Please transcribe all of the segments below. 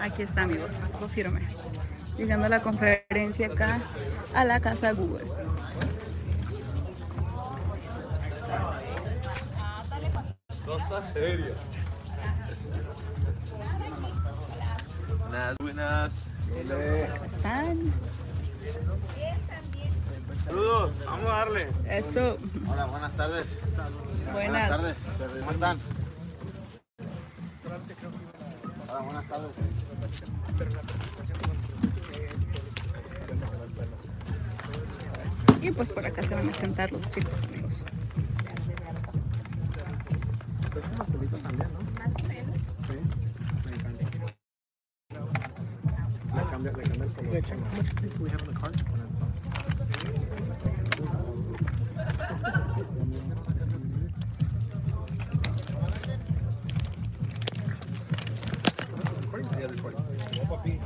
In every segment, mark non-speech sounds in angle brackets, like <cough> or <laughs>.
Aquí está, amigos, lo firme. Llegando a la conferencia acá a la casa Google. Cosa seria. Buenas, buenas. ¿Están? Saludos, vamos a darle. Eso. Hola, buenas tardes. Buenas. tardes. ¿Cómo están? Hola, buenas tardes. Y pues por acá se van a sentar los chicos, amigos. Sí,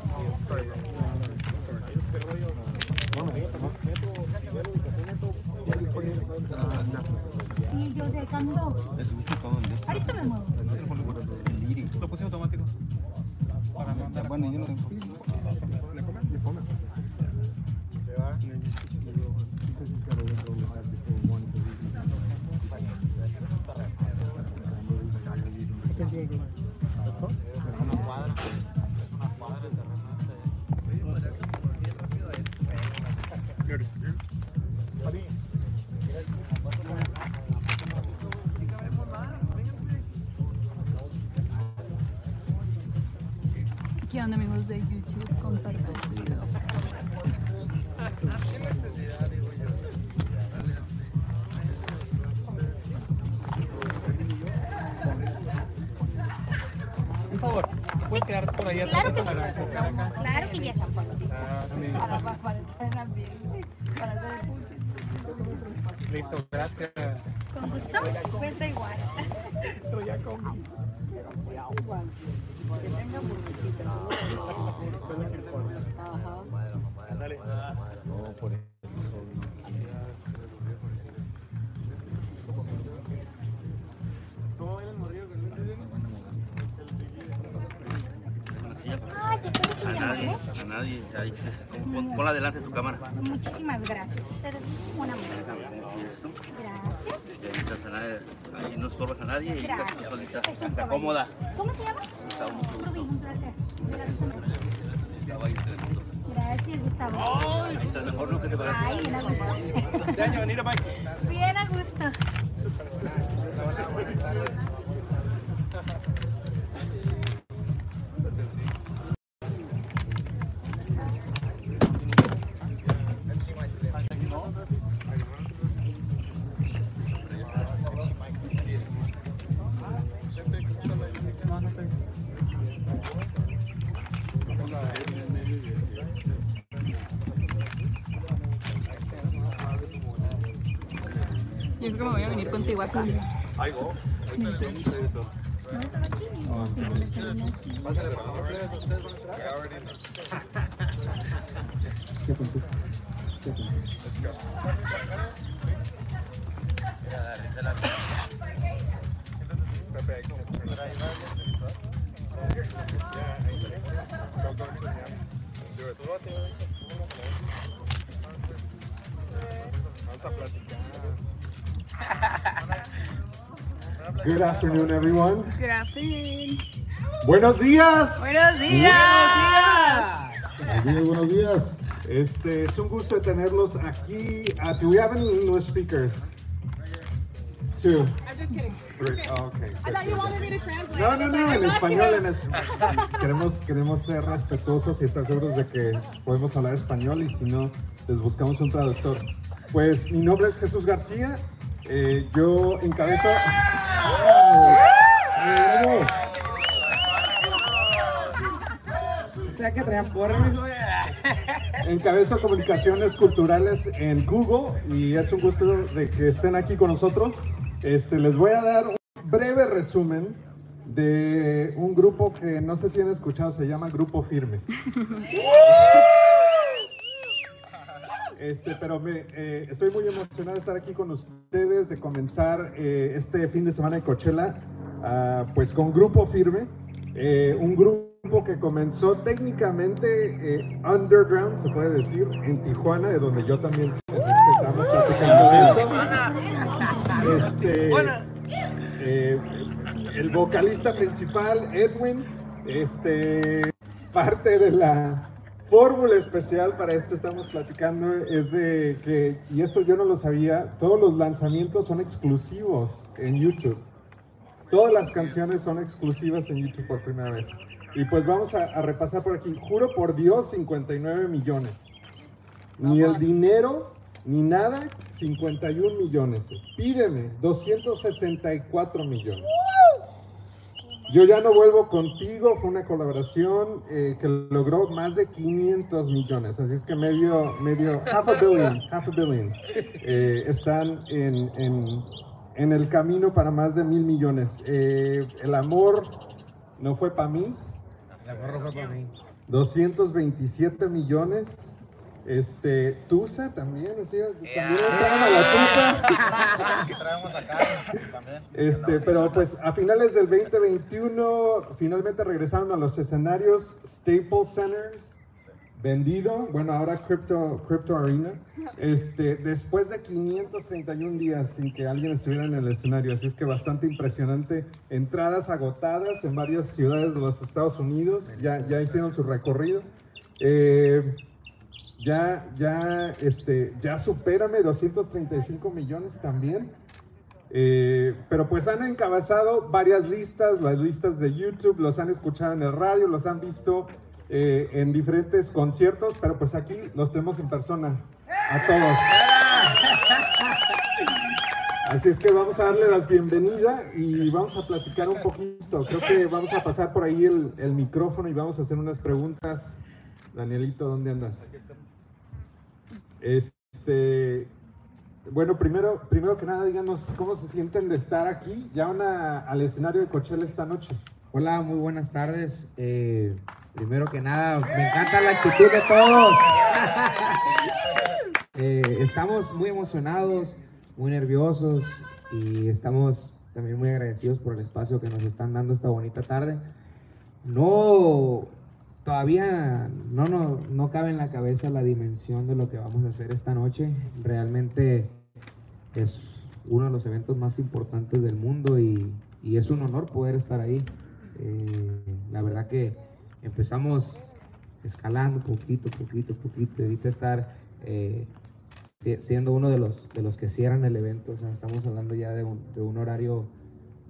yo de cuando. ¿Le subiste todo en este? Ahorita me muevo. El iris. Lo puse automático. Claro que sí. para enfocar acá? Claro que yes. Ah, sí. Para, para, para estar en el ambiente. Para hacer el. Listo, gracias. Con gusto. Cuenta igual. Pero ya comí. Que tenga burbujitas. No, por nadie. Ahí, pon, pon- pon adelante tu cámara. Muchísimas gracias. Ustedes son muy amables. Como quieres tú. Gracias. Ahí no estorbas a nadie y estás solita. Es Está cómoda. ¿Cómo se llama? Gustavo, mucho Rubí, gusto. un placer. Ahí. Gracias, Gustavo. Ahí está mejor, ¿no? ¿Qué te parece? Ay, bien a gusto. De. Bien a gusto. Yo creo que me voy a venir contigo acá. Ahí go. Good afternoon, everyone. Good afternoon. Buenos días. Buenos días. Buenos días, buenos días. Este, es un gusto tenerlos aquí. Uh, do we have any English speakers? Two. I'm just kidding. Three. Oh, okay. I thought you wanted me to translate. No, no, no, en español. En es- queremos, queremos ser respetuosos y estar seguros de que podemos hablar español y si no, les buscamos un traductor. Pues mi nombre es Jesús García. Eh, yo encabezo. ¡Bravo! O sea que. Encabezo comunicaciones culturales en Google y es un gusto de que estén aquí con nosotros. Este, les voy a dar un breve resumen de un grupo que no sé si han escuchado, se llama Grupo Firme. <laughs> Este, pero me, eh, estoy muy emocionado de estar aquí con ustedes, de comenzar eh, este fin de semana de Coachella, ah, pues con Grupo Firme, eh, un grupo que comenzó técnicamente underground, se puede decir, en Tijuana, de donde yo también soy, que estamos platicando eso. Este, el vocalista principal, Edwin, este, parte de la fórmula especial para esto estamos platicando es de que, y esto yo no lo sabía, todos los lanzamientos son exclusivos en YouTube. Todas las canciones son exclusivas en YouTube por primera vez. Y pues vamos a, a repasar por aquí. Juro por Dios, 59 millones. Ni el dinero, ni nada, 51 millones. Pídeme, 264 millones. Yo ya no vuelvo contigo, fue una colaboración eh, que logró más de 500 millones, así es que medio, medio, half a billion, half a billion, eh, están en, en, en el camino para más de mil millones. Eh, el amor no fue para mí, La gorra fue para mí. 227 millones. Este, Tusa también, o sea, también a la Tusa. <laughs> Aquí traemos acá también. Este, pero pues a finales del 2021 finalmente regresaron a los escenarios Staples Centers, vendido, bueno ahora Crypto, Crypto Arena, este, después de 531 días sin que alguien estuviera en el escenario, así es que bastante impresionante, entradas agotadas en varias ciudades de los Estados Unidos, ya, ya hicieron su recorrido. Eh, ya, ya, este, ya supérame 235 millones también. Eh, pero pues han encabezado varias listas, las listas de YouTube, los han escuchado en el radio, los han visto eh, en diferentes conciertos, pero pues aquí los tenemos en persona, a todos. Así es que vamos a darle las bienvenidas y vamos a platicar un poquito. Creo que vamos a pasar por ahí el, el micrófono y vamos a hacer unas preguntas. Danielito, ¿dónde andas? Este, bueno, primero, primero que nada, díganos cómo se sienten de estar aquí, ya una, al escenario de Coachella esta noche. Hola, muy buenas tardes. Eh, primero que nada, me encanta la actitud de todos. <laughs> Eh, estamos muy emocionados, muy nerviosos y estamos también muy agradecidos por el espacio que nos están dando esta bonita tarde. No, todavía no, no, no cabe en la cabeza la dimensión de lo que vamos a hacer esta noche. Realmente es uno de los eventos más importantes del mundo y, y es un honor poder estar ahí. Eh, la verdad que empezamos escalando poquito, poquito, poquito. Ahorita estar eh, si- siendo uno de los, de los que cierran el evento. O sea, estamos hablando ya de un, de un horario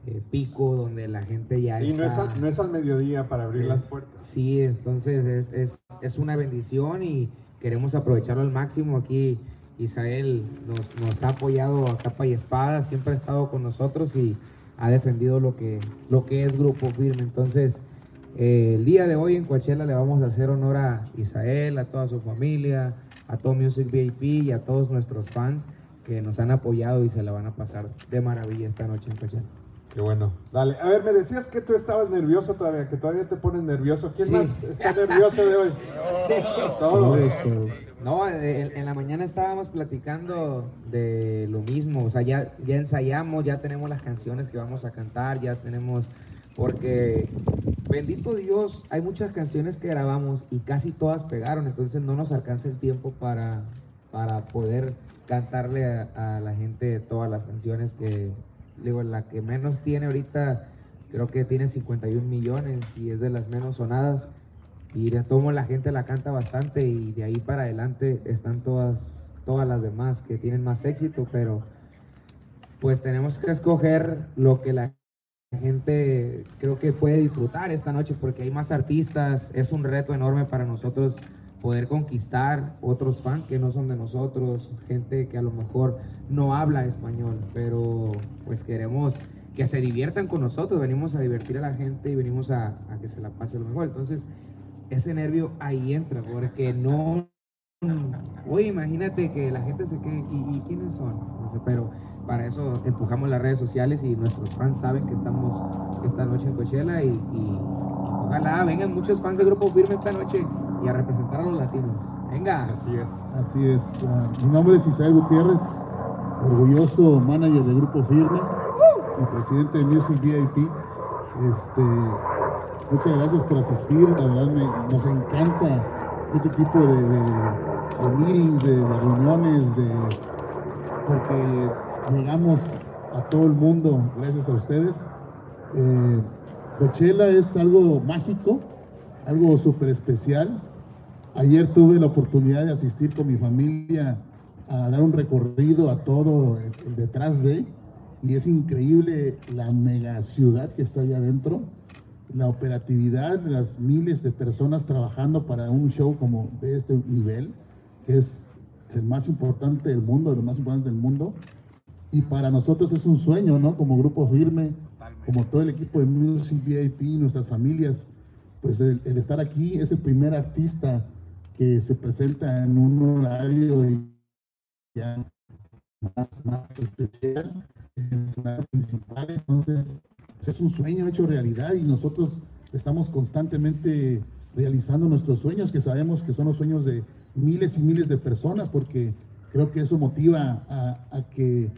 eh, pico donde la gente ya Y no es, está... al, no es al mediodía para abrir Sí. las puertas. Sí, entonces es, es, es una bendición y queremos aprovecharlo al máximo. Aquí Isael nos, nos ha apoyado a capa y espada, siempre ha estado con nosotros y ha defendido lo que, lo que es Grupo Firme. Entonces, eh, el día de hoy en Coachella le vamos a hacer honor a Isael, a toda su familia, a todo Music VIP y a todos nuestros fans que nos han apoyado y se la van a pasar de maravilla esta noche en Coachella. Qué bueno. Dale, a ver, me decías que tú estabas nervioso todavía, que todavía te pones nervioso. ¿Quién Sí. más está nervioso de hoy? <laughs> Todos. No, en, en la mañana estábamos platicando de lo mismo, o sea, ya, ya ensayamos, ya tenemos las canciones que vamos a cantar, ya tenemos, porque bendito Dios, hay muchas canciones que grabamos y casi todas pegaron, entonces no nos alcanza el tiempo para, para poder cantarle a, a la gente todas las canciones que, digo, la que menos tiene ahorita, creo que tiene 51 millones y es de las menos sonadas. Y de todo modo la gente la canta bastante y de ahí para adelante están todas, todas las demás que tienen más éxito, pero pues tenemos que escoger lo que la gente creo que puede disfrutar esta noche porque hay más artistas, es un reto enorme para nosotros poder conquistar otros fans que no son de nosotros, gente que a lo mejor no habla español, pero pues queremos que se diviertan con nosotros, venimos a divertir a la gente y venimos a, a que se la pase lo mejor. Entonces, ese nervio ahí entra, porque no. Oye, imagínate que la gente se quede, ¿y, y quiénes son? No sé, pero para eso empujamos las redes sociales y nuestros fans saben que estamos esta noche en Coachella y, y ojalá vengan muchos fans de Grupo Firme esta noche y a representar a los latinos. Venga. Así es. Así es. ah, mi nombre es Isael Gutiérrez, orgulloso manager de Grupo Firme y presidente de Music VIP. Este, muchas gracias por asistir. La verdad me- nos encanta este tipo de, de- de meetings, de, de reuniones, de, porque llegamos a todo el mundo gracias a ustedes. Eh, Coachella es algo mágico, algo súper especial. Ayer tuve la oportunidad de asistir con mi familia a dar un recorrido a todo el detrás de, y es increíble la mega ciudad que está allá adentro, la operatividad, las miles de personas trabajando para un show como de este nivel, que es el más importante del mundo, de más importante del mundo. Y para nosotros es un sueño, ¿no? Como grupo firme, como todo el equipo de Music VIP, nuestras familias, pues el, el estar aquí es el primer artista que se presenta en un horario ya más, más especial, en el principal. Entonces, es un sueño hecho realidad y nosotros estamos constantemente realizando nuestros sueños, que sabemos que son los sueños de miles y miles de personas, porque creo que eso motiva a, que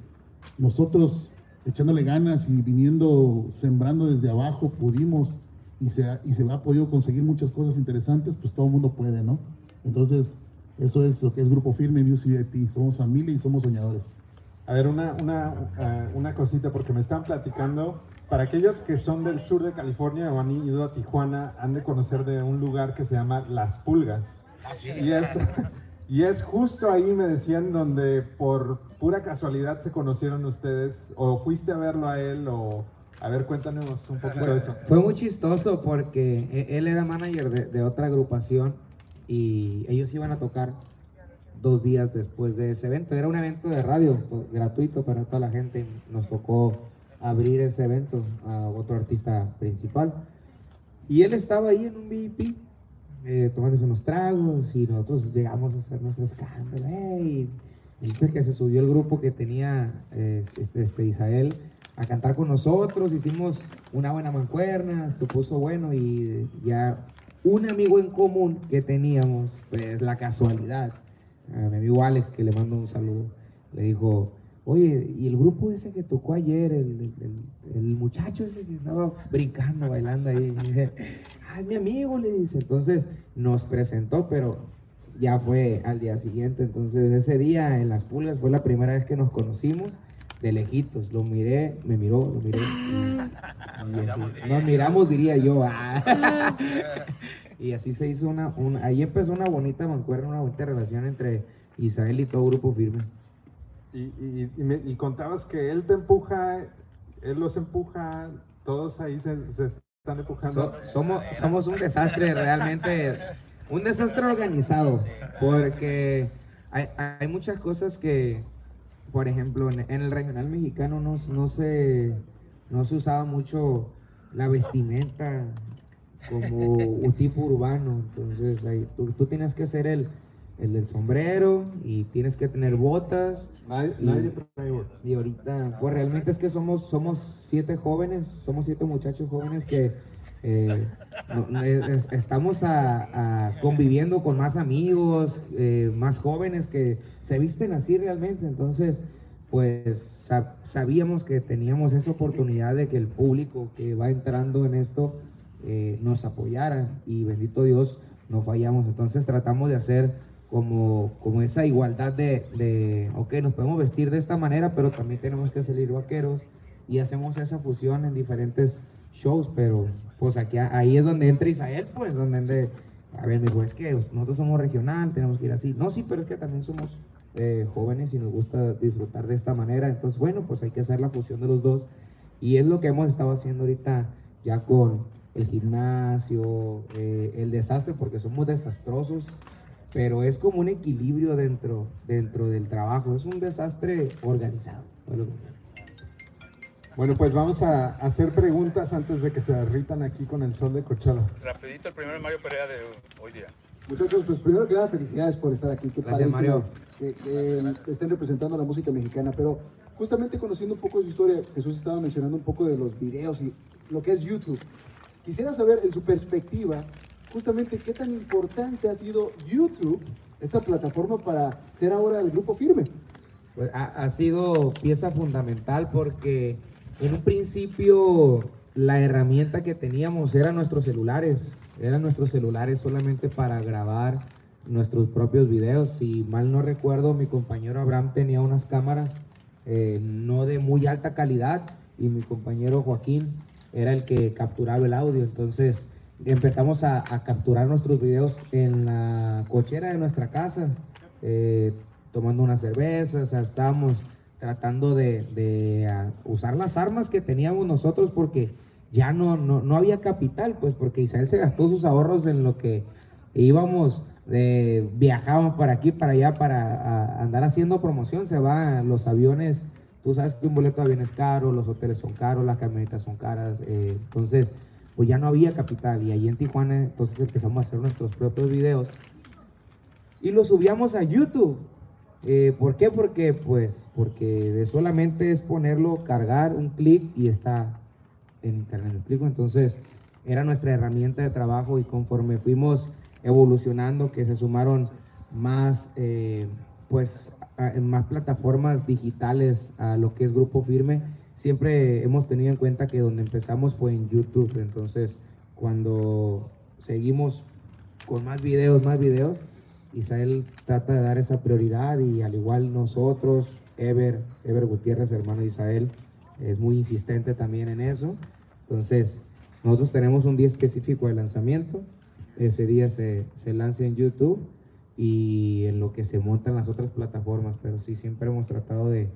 nosotros, echándole ganas y viniendo, sembrando desde abajo, pudimos y se, y se ha podido conseguir muchas cosas interesantes, pues todo el mundo puede, ¿no? Entonces, eso es lo que es Grupo Firme Music VIP. Somos familia y somos soñadores. A ver, una, una, eh, una cosita, porque me están platicando. Para aquellos que son del sur de California o han ido a Tijuana, han de conocer de un lugar que se llama Las Pulgas. Y es, y es justo ahí, me decían, donde por pura casualidad se conocieron ustedes. O fuiste a verlo a él, o... A ver, cuéntanos un poquito de eso. Fue muy chistoso porque e- él era manager de, de otra agrupación y ellos iban a tocar dos días después de ese evento. Era un evento de radio pues, gratuito para toda la gente. Nos tocó abrir ese evento a otro artista principal. Y él estaba ahí en un VIP eh, tomándose unos tragos y nosotros llegamos a hacer nuestro escándalo. ¡Ey! Viste que se subió el grupo que tenía eh, este, este Isael a cantar con nosotros, hicimos una buena mancuerna, se puso bueno y ya un amigo en común que teníamos, pues la casualidad, a mi amigo Alex, que le mando un saludo, le dijo, oye, ¿y el grupo ese que tocó ayer, el, el- muchacho ese que estaba brincando, bailando ahí? <laughs> Ah, es mi amigo, le dice. Entonces nos presentó, pero ya fue al día siguiente. Entonces ese día en las pulgas fue la primera vez que nos conocimos de lejitos. Lo miré, me miró, lo miré. <laughs> nos miramos, diría yo. ah. <laughs> y así se hizo una, una, ahí empezó una bonita mancuerna, una bonita relación entre Isael y todo grupo firme. Y, y- y me- y contabas que él te empuja, él los empuja, todos ahí se, se están empujando. So- somos, somos un desastre realmente, un desastre organizado, porque hay, hay muchas cosas que, por ejemplo, en, en el regional mexicano no, no, se, no se usaba mucho la vestimenta como un tipo urbano, entonces ahí, tú, tú tienes que ser el, el del sombrero y tienes que tener botas. Nadie, y- nadie trae botas. y ahorita, pues realmente es que somos, somos siete jóvenes, somos siete muchachos jóvenes que eh, es- es- estamos a- a conviviendo con más amigos, eh, más jóvenes que se visten así realmente. Entonces, pues sa- sabíamos que teníamos esa oportunidad de que el público que va entrando en esto eh, nos apoyara y bendito Dios no fallamos. Entonces tratamos de hacer como, como esa igualdad de, de, ok, nos podemos vestir de esta manera, pero también tenemos que salir vaqueros y hacemos esa fusión en diferentes shows, pero pues aquí ahí es donde entra Isael, pues, donde a ver, me dijo, es que nosotros somos regional, tenemos que ir así. No, sí, pero es que también somos eh, jóvenes y nos gusta disfrutar de esta manera, entonces bueno, pues hay que hacer la fusión de los dos y es lo que hemos estado haciendo ahorita ya con el gimnasio, eh, el desastre, porque somos desastrosos, pero es como un equilibrio dentro, dentro del trabajo, es un desastre organizado. Bueno, pues vamos a hacer preguntas antes de que se derritan aquí con el sol de Coachella. Rapidito el primero Mario Perea de hoy día. Muchachos, pues primero que nada, felicidades por estar aquí. Qué Gracias, Mario. Que, que estén representando la música mexicana. Pero justamente conociendo un poco de su historia, Jesús estaba mencionando un poco de los videos y lo que es YouTube. Quisiera saber, en su perspectiva, justamente qué tan importante ha sido YouTube, esta plataforma para ser ahora el grupo firme. Pues ha, ha sido pieza fundamental porque en un principio la herramienta que teníamos eran nuestros celulares, eran nuestros celulares solamente para grabar nuestros propios videos. Si mal no recuerdo, mi compañero Abraham tenía unas cámaras eh, no de muy alta calidad y mi compañero Joaquín era el que capturaba el audio. Entonces empezamos a, capturar nuestros videos en la cochera de nuestra casa, eh, tomando una cerveza, o sea, estábamos tratando de, de, ah, usar las armas que teníamos nosotros porque ya no, no, no había capital, pues porque Israel se gastó sus ahorros en lo que íbamos, eh, viajábamos para aquí, para allá, para a- andar haciendo promoción, se van los aviones, tú sabes que un boleto de avión es caro, los hoteles son caros, las camionetas son caras, eh, entonces pues ya no había capital. Y ahí en Tijuana entonces empezamos a hacer nuestros propios videos y los subíamos a YouTube. Eh, ¿Por qué? Porque, pues, porque solamente es ponerlo, cargar un clic y está en internet, ¿me explico? Entonces, era nuestra herramienta de trabajo y conforme fuimos evolucionando, que se sumaron más, eh, pues, más plataformas digitales a lo que es Grupo Firme, siempre hemos tenido en cuenta que donde empezamos fue en YouTube. Entonces, cuando seguimos con más videos, más videos, Isael trata de dar esa prioridad y al igual nosotros, Ever, Ever Gutiérrez, hermano de Isael, es muy insistente también en eso. Entonces, nosotros tenemos un día específico de lanzamiento. Ese día se, se lanza en YouTube y en lo que se montan las otras plataformas, pero sí siempre hemos tratado de,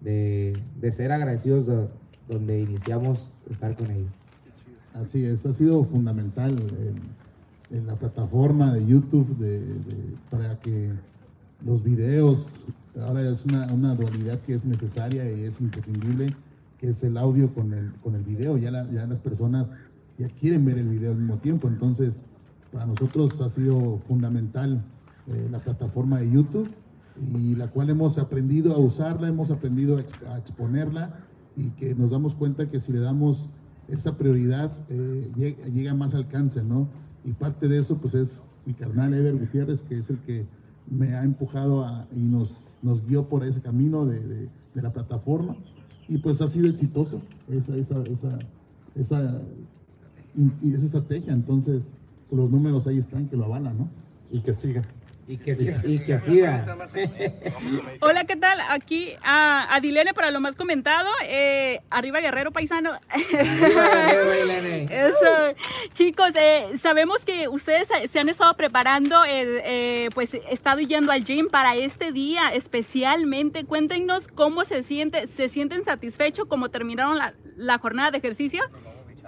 de, ser agradecidos de donde iniciamos estar con ellos. Así es, ha sido fundamental en, en la plataforma de YouTube de- de- para que los videos, ahora es una, una dualidad que es necesaria y es imprescindible, que es el audio con el, con el video. Ya, la- ya las personas ya quieren ver el video al mismo tiempo, entonces para nosotros ha sido fundamental eh, la plataforma de YouTube y la cual hemos aprendido a usarla, hemos aprendido a, ex- a exponerla y que nos damos cuenta que si le damos esa prioridad eh, llega, llega más alcance, ¿no? Y parte de eso pues es mi carnal Ever Gutiérrez, que es el que me ha empujado a- y nos, nos guió por ese camino de, de- la plataforma y pues ha sido exitoso esa, esa, esa, y- esa estrategia, entonces los números ahí están que lo avalan, ¿no? Y que siga. Y que, y que siga. <laughs> Hola, ¿qué tal? Aquí a Adilene para lo más comentado. eh, arriba Guerrero Paisano. <laughs> Eso. Chicos, eh, sabemos que ustedes se han estado preparando, eh, eh, pues estado yendo al gym para este día especialmente. Cuéntenos cómo se siente, se sienten satisfechos como terminaron la, la jornada de ejercicio.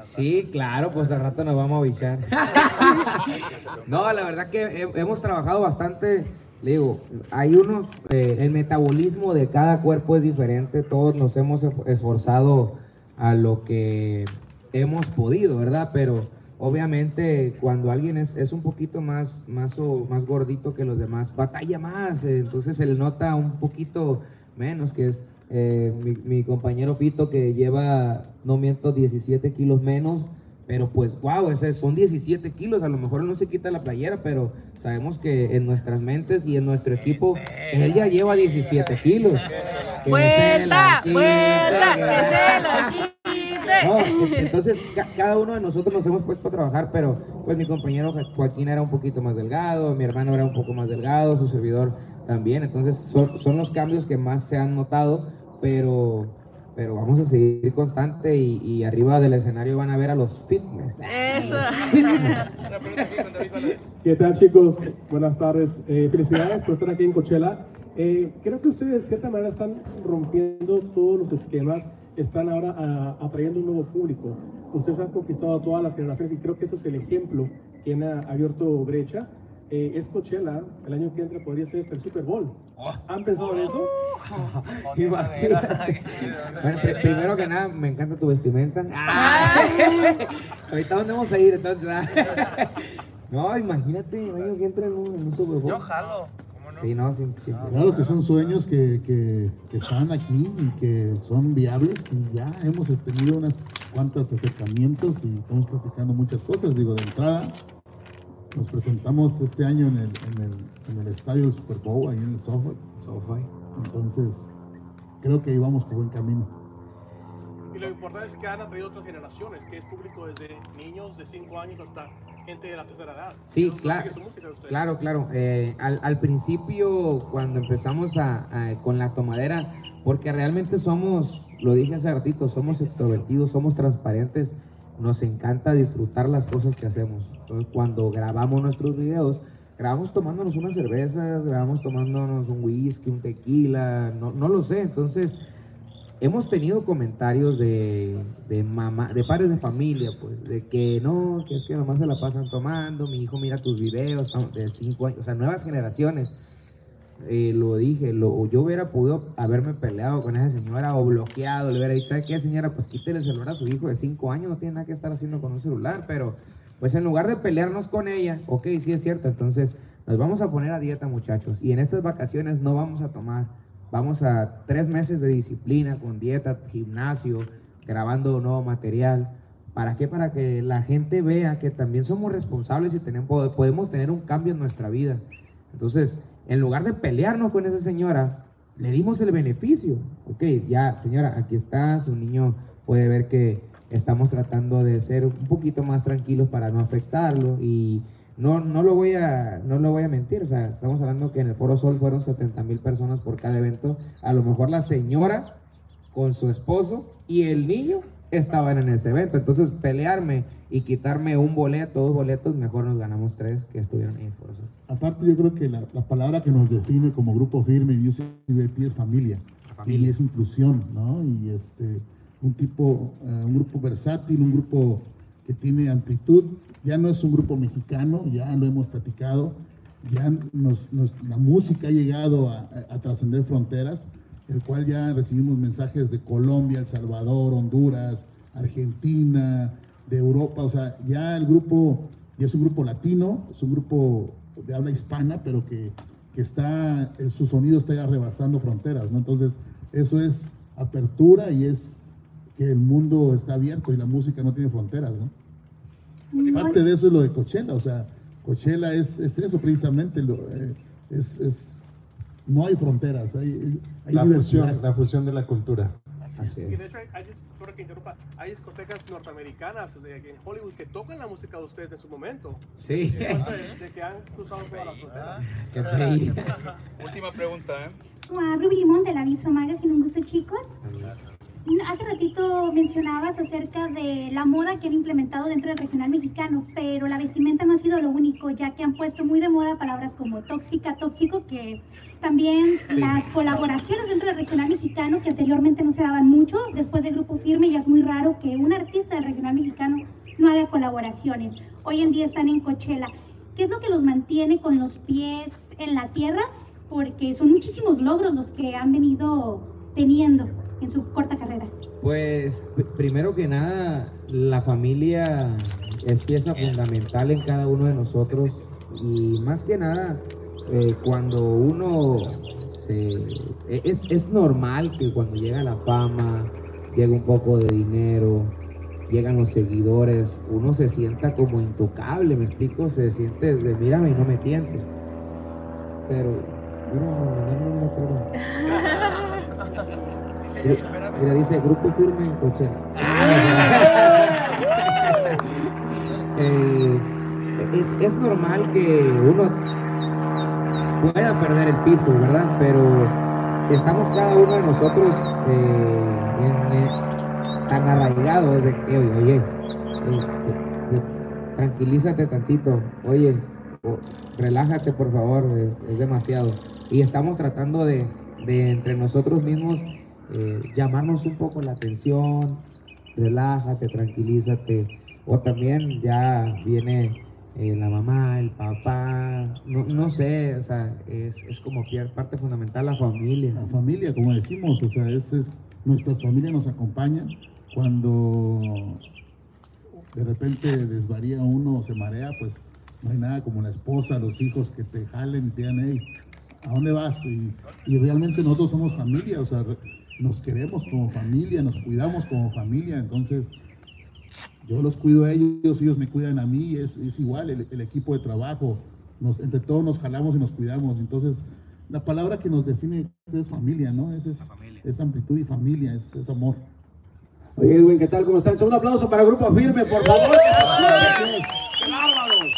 Sí, claro, pues al rato nos vamos a bichar. <laughs> no, la verdad que he- hemos trabajado bastante. Le digo, hay unos, eh, el metabolismo de cada cuerpo es diferente. Todos nos hemos esf- esforzado a lo que hemos podido, ¿verdad? Pero obviamente cuando alguien es, es un poquito más, más, o, más gordito que los demás, batalla más. eh, entonces se le nota un poquito menos, que es eh, mi, mi compañero Fito que lleva, no miento, 17 kilos menos, pero pues wow, ese son 17 kilos, a lo mejor él no se quita la playera, pero sabemos que en nuestras mentes y en nuestro equipo, él ya lleva 17 kilos. ¡Vuelta! ¡Vuelta! que- ¡Que se lo no, quite! entonces ca- cada uno de nosotros nos hemos puesto a trabajar, pero pues mi compañero Jo- Joaquín era un poquito más delgado, mi hermano era un poco más delgado, su servidor también, entonces son, son los cambios que más se han notado, pero, pero vamos a seguir constante y, y arriba del escenario van a ver a los fitness. Eso. <laughs> ¿Qué tal chicos? Buenas tardes. Eh, felicidades por estar aquí en Coachella. Eh, creo que ustedes de cierta manera están rompiendo todos los esquemas, están ahora ah, atrayendo un nuevo público. Ustedes han conquistado a todas las generaciones y creo que eso es el ejemplo que han ah, abierto brecha. Eh, es Coachella, el año que entra podría ser este el Super Bowl. ¿Han pensado en eso? <laughs> Bueno, pri- primero que nada, me encanta tu vestimenta. <laughs> Ahorita dónde vamos a ir entonces. ah? <laughs> no, imagínate, el año que entra en un, en un Super Bowl. Yo jalo. Sí, no, sin, sin- Claro que son sueños que, que, que están aquí y que son viables y ya hemos tenido unas cuantas acercamientos y estamos platicando muchas cosas. Digo, de entrada, nos presentamos este año en el, en el, en el estadio del Super Bowl, ahí en el SoFi. SoFi. Entonces, creo que ahí vamos por buen camino. Y lo importante es que han atraído otras generaciones, que es público desde niños de 5 años hasta gente de la tercera edad. Sí, claro, claro, claro. Eh, al, al principio, cuando empezamos a, a- con la tomadera, porque realmente somos, lo dije hace ratito, somos extrovertidos, somos transparentes, nos encanta disfrutar las cosas que hacemos. Entonces, cuando grabamos nuestros videos, grabamos tomándonos unas cervezas, grabamos tomándonos un whisky, un tequila, no, no lo sé. Entonces, hemos tenido comentarios de, de mamá, de padres de familia, pues, de que no, que es que mamá se la pasan tomando, mi hijo mira tus videos de cinco años, o sea, nuevas generaciones. Eh, lo dije, lo, yo hubiera podido haberme peleado con esa señora o bloqueado, le hubiera dicho, ¿sabe qué señora? Pues quítele el celular a su hijo de cinco años, no tiene nada que estar haciendo con un celular, pero pues en lugar de pelearnos con ella, ok, sí es cierto, entonces nos vamos a poner a dieta muchachos y en estas vacaciones no vamos a tomar, vamos a tres meses de disciplina con dieta, gimnasio, grabando nuevo material. ¿Para qué? Para que la gente vea que también somos responsables y tenemos, podemos tener un cambio en nuestra vida. Entonces, en lugar de pelearnos con esa señora, le dimos el beneficio. Ok, ya, señora, aquí está, su niño puede ver que estamos tratando de ser un poquito más tranquilos para no afectarlo y no, no lo voy a no lo voy a mentir, o sea, estamos hablando que en el Foro Sol fueron 70 mil personas por cada evento, a lo mejor la señora con su esposo y el niño estaban en ese evento, entonces pelearme y quitarme un boleto, dos boletos, mejor nos ganamos tres que estuvieron en el Foro Sol. Aparte, yo creo que la, la palabra que nos define como grupo firme y VIP es familia. familia. Y es inclusión, ¿no? Y este, un tipo, eh, un grupo versátil, un grupo que tiene amplitud. Ya no es un grupo mexicano, ya lo hemos platicado. Ya la música ha llegado a trascender fronteras, el cual ya recibimos mensajes de Colombia, El Salvador, Honduras, Argentina, de Europa. O sea, ya el grupo ya es un grupo latino, es un grupo de habla hispana, pero que, que está, eh, su sonido está ya rebasando fronteras, ¿no? Entonces, eso es apertura y es que el mundo está abierto y la música no tiene fronteras, ¿no? Parte de eso es lo de Coachella, o sea, Coachella es, es eso precisamente, lo, eh, es, es- no hay fronteras, hay, hay La diversidad. fusión, la fusión de la cultura. Así Y es. de hecho, hay, hay, que interrumpa, hay discotecas norteamericanas de, en Hollywood que tocan la música de ustedes en su momento. Sí. Entonces, de que han cruzado todas las fronteras. Qué feí. <laughs> Última pregunta, ¿eh? Limón de la Aviso Magazine, un gusto chicos. Hace ratito mencionabas acerca de la moda que han implementado dentro del regional mexicano, pero la vestimenta no ha sido lo único, ya que han puesto muy de moda palabras como tóxica, tóxico, que también las colaboraciones dentro del regional mexicano, que anteriormente no se daban mucho, después de Grupo Firme ya es muy raro que un artista del regional mexicano no haga colaboraciones. Hoy en día están en Coachella. ¿Qué es lo que los mantiene con los pies en la tierra? Porque son muchísimos logros los que han venido teniendo en su corta carrera. Pues primero que nada, la familia es pieza fundamental en cada uno de nosotros y más que nada, eh, cuando uno se... e- Es, es normal que cuando llega la fama, llega un poco de dinero, llegan los seguidores, uno se sienta como intocable, me explico, se siente de mírame y no me tientes. Pero, mira, no, no, no, <laughs> Mira, dice grupo firme en Coachella. Eh, es, es normal que uno pueda perder el piso, ¿verdad? Pero estamos cada uno de nosotros eh, en- tan arraigados de que, oye, oye, eh, te- te- tranquilízate tantito, oye, relájate por favor, es, es demasiado. Y estamos tratando de, de entre nosotros mismos eh, llamarnos un poco la atención, relájate, tranquilízate. O también ya viene eh, la mamá, el papá, no, sé, o sea, es, es como parte fundamental la familia. La familia, como decimos, o sea, es, es, nuestras familias nos acompañan cuando de repente desvaría uno o se marea, pues no hay nada como la esposa, los hijos que te jalen te digan, hey, ¿a dónde vas? Y, realmente nosotros somos familia, o sea, nos queremos como familia, nos cuidamos como familia, entonces yo los cuido a ellos, ellos me cuidan a mí, es, es igual el, el equipo de trabajo, nos, entre todos nos jalamos y nos cuidamos, entonces la palabra que nos define es familia, ¿no? Es, es, es amplitud y familia, es, es amor. Oye, Edwin, ¿qué tal? ¿Cómo están? Un aplauso para Grupo Firme, por favor. que se escuche. ¡Qué bárbaros!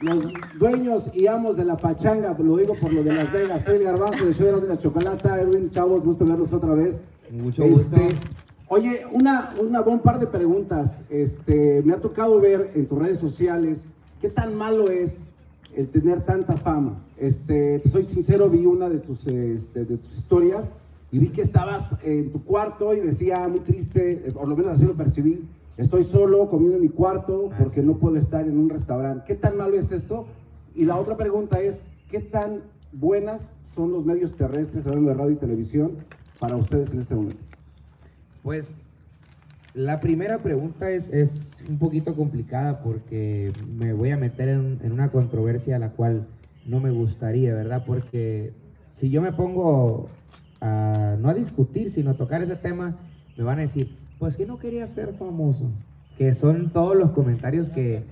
Los dueños y amos de la pachanga, lo digo por lo de Las Vegas, soy el garbanzo de Show de la Chocolata, Edwin, chavos, gusto verlos otra vez. Mucho gusto. Este, oye, una, una, un par de preguntas. Este, me ha tocado ver en tus redes sociales qué tan malo es el tener tanta fama. Este, te soy sincero, vi una de tus, este, de tus historias y vi que estabas en tu cuarto y decía muy triste, eh, por lo menos así lo percibí, estoy solo comiendo en mi cuarto porque no puedo estar en un restaurante. ¿Qué tan malo es esto? Y la otra pregunta es, ¿qué tan buenas son los medios terrestres, hablando de radio y televisión, para ustedes en este momento? Pues la primera pregunta es, es un poquito complicada porque me voy a meter en, en, una controversia a la cual no me gustaría, ¿verdad? Porque si yo me pongo a, no a discutir, sino a tocar ese tema, me van a decir, pues que no quería ser famoso, que son todos los comentarios que,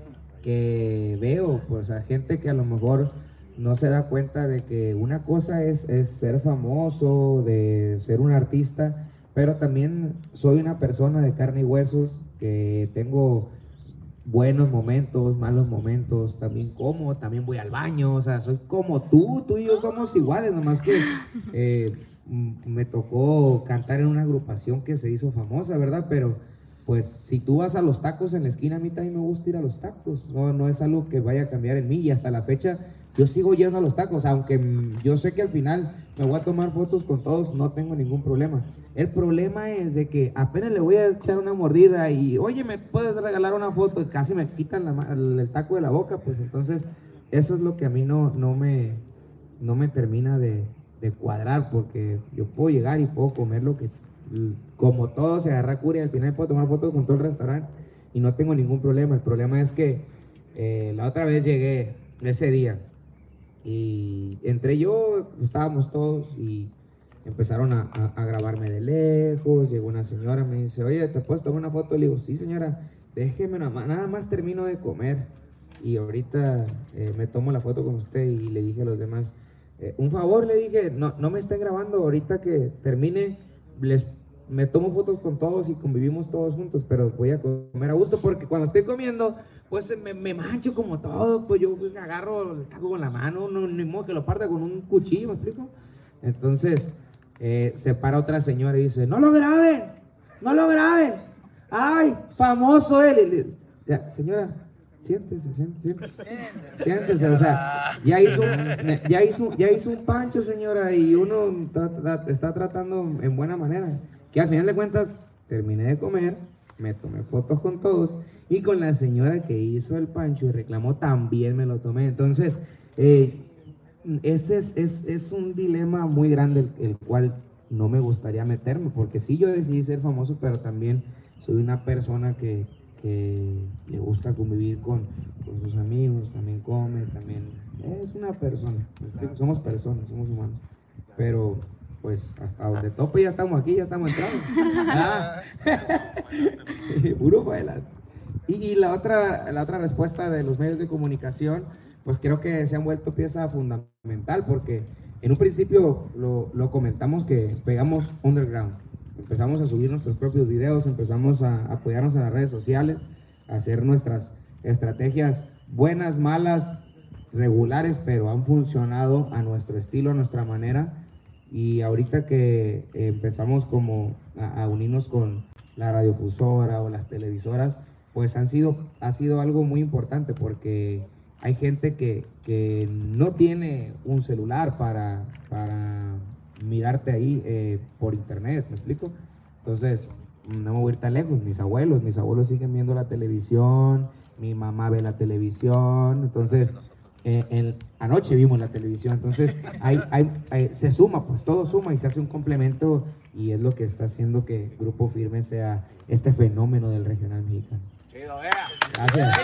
que veo, pues a gente que a lo mejor no se da cuenta de que una cosa es, es ser famoso, de ser un artista, pero también soy una persona de carne y huesos, que tengo buenos momentos, malos momentos, también como, también voy al baño, o sea, soy como tú, tú y yo somos iguales, nomás que eh, me tocó cantar en una agrupación que se hizo famosa, ¿verdad? Pero pues si tú vas a los tacos en la esquina, a mí también me gusta ir a los tacos, no, no es algo que vaya a cambiar en mí y hasta la fecha yo sigo yendo a los tacos, aunque yo sé que al final me voy a tomar fotos con todos, no tengo ningún problema. El problema es de que apenas le voy a echar una mordida y, oye, ¿me puedes regalar una foto? Y casi me quitan la, el taco de la boca, pues entonces eso es lo que a mí no, no, me, no me termina de, de cuadrar, porque yo puedo llegar y puedo comer lo que, como todo, se agarra cura y al final puedo tomar fotos con todo el restaurante y no tengo ningún problema. El problema es que eh, la otra vez llegué ese día y entre yo, estábamos todos y empezaron a, grabarme de lejos. Llegó una señora, me dice, oye, ¿te puedes tomar una foto? Le digo, sí, señora, déjeme nada más, nada más termino de comer. Y ahorita eh, me tomo la foto con usted y le dije a los demás, eh, un favor, le dije, no, no me estén grabando, ahorita que termine, les, me tomo fotos con todos y convivimos todos juntos, pero voy a comer a gusto porque cuando estoy comiendo, pues me, me mancho como todo, pues yo agarro el taco con la mano, no, ni modo que lo parta con un cuchillo, ¿me explico? Entonces, eh, se para otra señora y dice, no lo graben, no lo graben, ay, famoso él. Señora, siéntese, siéntese, siéntese, o sea, ya hizo, un, ya, hizo, ya hizo un pancho, señora, y uno está tratando en buena manera, que al final de cuentas, terminé de comer, me tomé fotos con todos, y con la señora que hizo el pancho y reclamó, también me lo tomé, entonces, eh, ese es, es, es, un dilema muy grande el, el, cual no me gustaría meterme, porque sí yo decidí ser famoso, pero también soy una persona que, que le gusta convivir con, con, sus amigos, también come, también es una persona, somos personas, somos humanos, pero pues hasta donde tope ya estamos aquí, ya estamos entrando. Ah. <laughs> Puro adelante. Y, y la, otra, la otra respuesta de los medios de comunicación, pues creo que se han vuelto pieza fundamental porque en un principio lo, lo, comentamos que pegamos underground. Empezamos a subir nuestros propios videos, empezamos a apoyarnos en las redes sociales, a hacer nuestras estrategias buenas, malas, regulares, pero han funcionado a nuestro estilo, a nuestra manera. Y ahorita que empezamos como a, unirnos con la radiofusora o las televisoras, pues han sido, ha sido algo muy importante porque hay gente que, que no tiene un celular para, para mirarte ahí eh, por internet, ¿me explico? Entonces, no me voy a ir tan lejos, mis abuelos, mis abuelos siguen viendo la televisión, mi mamá ve la televisión, entonces, eh, el, anoche vimos la televisión, entonces, hay, hay, hay, se suma, pues todo suma y se hace un complemento y es lo que está haciendo que Grupo Firme sea este fenómeno del regional mexicano. Gracias.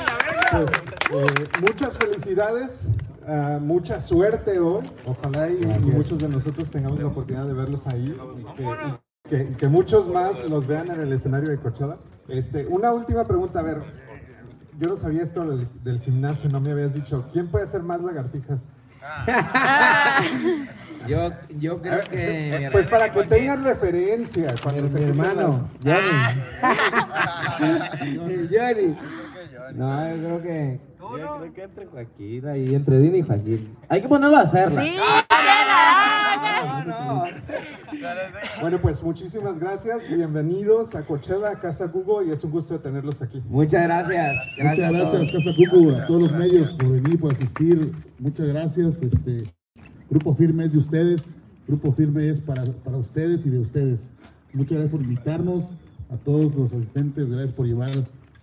Pues, eh, muchas felicidades, uh, mucha suerte hoy. Ojalá y, y, muchos de nosotros tengamos la oportunidad de verlos ahí y que, y que, que muchos más los vean en el escenario de Coachella. Este, una última pregunta, a ver, yo no sabía esto del, del gimnasio, no me habías dicho, ¿quién puede hacer más lagartijas? <laughs> Yo, yo creo que. mi Pues para que tengan referencia cuando mi se quiten hermano, las- Johnny. <laughs> Johnny. No, yo creo que. Yo creo que entre Joaquín ahí, entre Dina y Joaquín. Hay que ponerlo a hacerla. Sí, No, no. Bueno, pues muchísimas gracias, bienvenidos a Coachella, a Casa Google y es un gusto tenerlos aquí. Muchas gracias. Muchas gracias, Casa Cucu, a todos los medios por venir, por asistir. Muchas gracias. Este Grupo Firme es de ustedes. Grupo Firme es para, para ustedes y de ustedes. Muchas gracias por invitarnos, a todos los asistentes. Gracias por llevar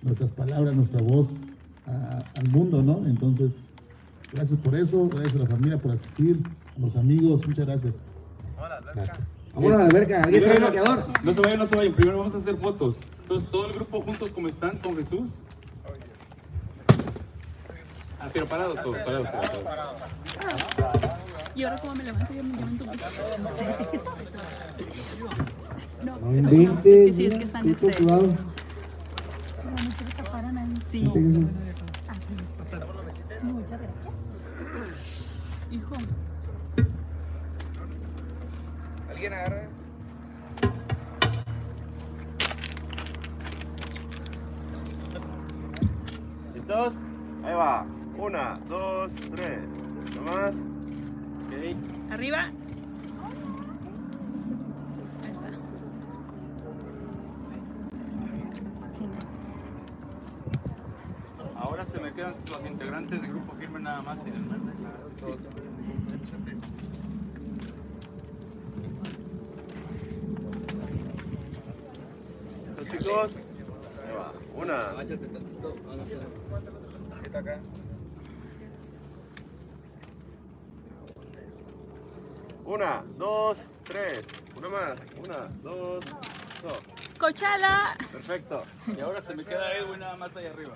nuestras palabras, nuestra voz a- al mundo, ¿no? Entonces, gracias por eso. Gracias a la familia por asistir, a los amigos. Muchas gracias. Gracias. Vámonos a la alberca. ¿Alguien trae bloqueador? No se vayan, no se vayan. Primero vamos a hacer fotos. Entonces, todo el grupo juntos como están con Jesús. Ah, pero parados todos, parados todos. parados. Y ahora como me levanto, yo me levanto. No sé. No, No inventes. Es que sí, es que están mira, tú este. cuidado. Sí. Muchas gracias. Hijo. ¿Alguien agarra? ¿Listos? Ahí va. Una, dos, tres. ¿No más? Ok. Arriba. Ahí está. Ahora se me quedan los integrantes del grupo firme nada más. sin el verde. ¿Listos, chicos? Una. Una, dos, tres. Una más. Una, dos, dos. Cochala. Perfecto. Y ahora se me queda Edwin nada más ahí arriba.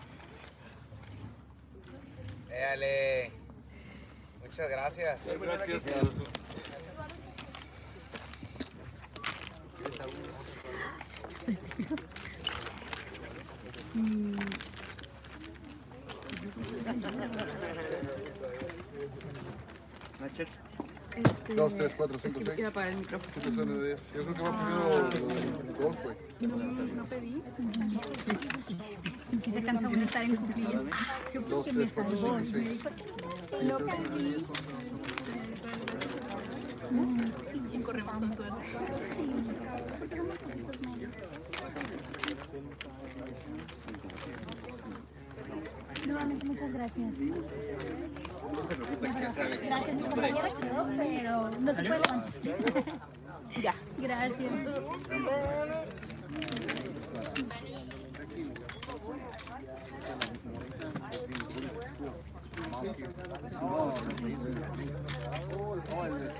tres, cuatro, cinco, es que seis. quiero apagar el micrófono. Siete son de diez. Yo creo que va primero golf, güey. No, no pedí. Sí se cansa uno de estar en cumpleaños. Yo creo Dos, que me tres, cuatro, salvó. cinco, Me seis. dijo, "Sí, no casi. Sí, sí, corremos con suerte. Nuevamente muchas gracias. Gracias, mi compañera quedó, pero no se puede levantar. Ya. Gracias.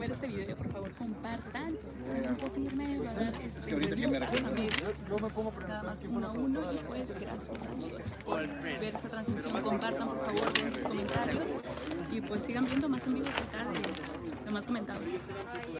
ver este video. Por favor, compartan. Se grupo firme, ¿verdad? Este, ahorita que me amigos. Nada más uno a uno. Y pues, gracias amigos por ver esta transmisión. Compartan, por favor, en sus comentarios. Y pues sigan viendo más en vivos acá de, de más comentados.